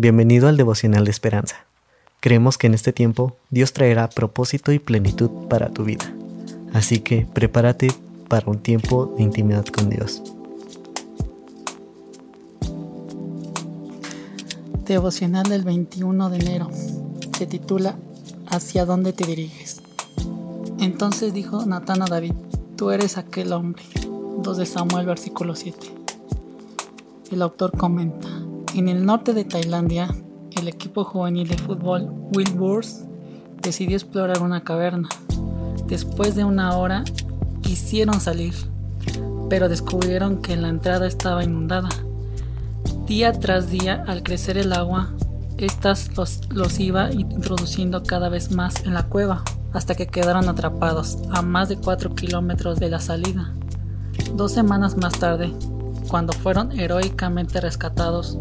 Bienvenido al devocional de esperanza. Creemos que en este tiempo Dios traerá propósito y plenitud para tu vida. Así que prepárate para un tiempo de intimidad con Dios. Devocional del 21 de enero. Se titula ¿Hacia dónde te diriges? Entonces dijo Natán David, tú eres aquel hombre. 2 de Samuel versículo 7. El autor comenta, en el norte de Tailandia, el equipo juvenil de fútbol Wilburs decidió explorar una caverna. Después de una hora, quisieron salir, pero descubrieron que la entrada estaba inundada. Día tras día, al crecer el agua, estas los, los iba introduciendo cada vez más en la cueva, hasta que quedaron atrapados a más de 4 kilómetros de la salida. Dos semanas más tarde, cuando fueron heroicamente rescatados,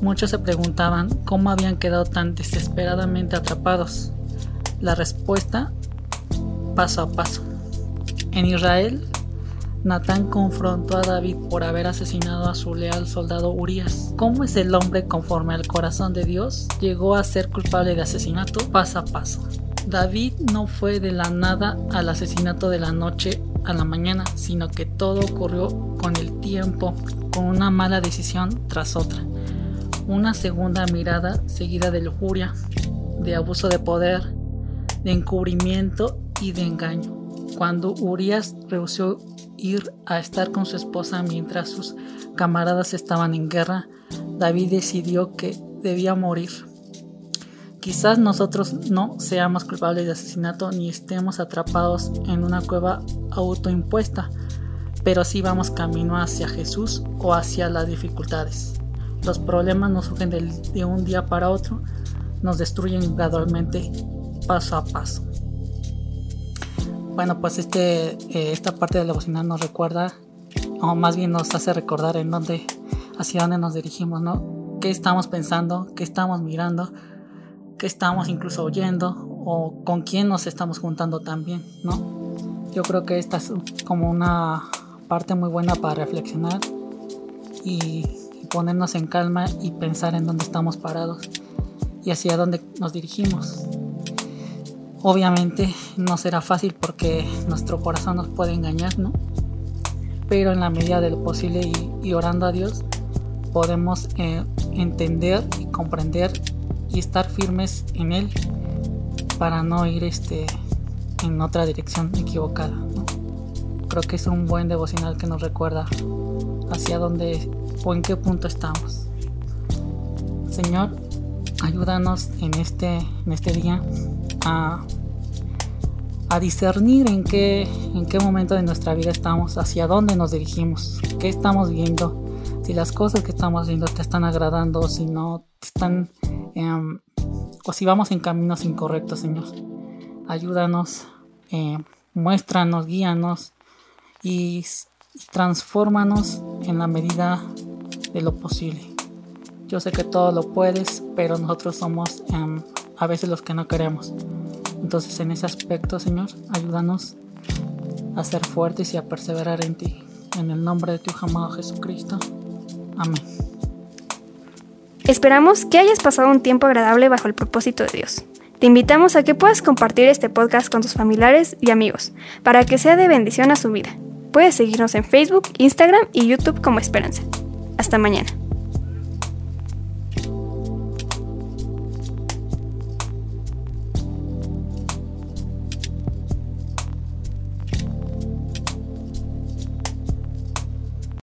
muchos se preguntaban cómo habían quedado tan desesperadamente atrapados. La respuesta, paso a paso. En Israel, Natán confrontó a David por haber asesinado a su leal soldado Urias. ¿Cómo es el hombre conforme al corazón de Dios? Llegó a ser culpable de asesinato paso a paso. David no fue de la nada al asesinato de la noche a la mañana, sino que todo ocurrió con el tiempo, con una mala decisión tras otra. Una segunda mirada seguida de lujuria, de abuso de poder, de encubrimiento y de engaño. Cuando Urias rehusó ir a estar con su esposa mientras sus camaradas estaban en guerra, David decidió que debía morir. Quizás nosotros no seamos culpables de asesinato ni estemos atrapados en una cueva autoimpuesta, pero sí vamos camino hacia Jesús o hacia las dificultades. Los problemas nos surgen de, un día para otro, nos destruyen gradualmente, paso a paso. Bueno, pues este, eh, esta parte de la bocina nos recuerda, o más bien nos hace recordar en dónde, hacia dónde nos dirigimos, ¿no? ¿Qué estamos pensando? ¿Qué estamos mirando? que estamos incluso oyendo o con quién nos estamos juntando también, ¿no? Yo creo que esta es como una parte muy buena para reflexionar y, ponernos en calma y pensar en dónde estamos parados y hacia dónde nos dirigimos. Obviamente no será fácil porque nuestro corazón nos puede engañar, ¿no? Pero en la medida de lo posible y, orando a Dios podemos eh, entender y comprender y estar firmes en él para no ir este en otra dirección equivocada. Creo que es un buen devocional que nos recuerda hacia dónde o en qué punto estamos. Señor, ayúdanos en este, en este día a, a discernir en qué, en qué momento de nuestra vida estamos, hacia dónde nos dirigimos, qué estamos viendo, si las cosas que estamos viendo te están agradando, si no están Em, o si vamos en caminos incorrectos, Señor. Ayúdanos, eh, muéstranos, guíanos y, transfórmanos en la medida de lo posible. Yo sé que todo lo puedes, pero nosotros somos em, a veces los que no queremos. Entonces en ese aspecto, Señor, ayúdanos a ser fuertes y a perseverar en ti. En el nombre de tu amado Jesucristo. Amén. Esperamos que hayas pasado un tiempo agradable bajo el propósito de Dios. Te invitamos a que puedas compartir este podcast con tus familiares y amigos para que sea de bendición a su vida. Puedes seguirnos en Facebook, Instagram y YouTube como Esperanza. Hasta mañana.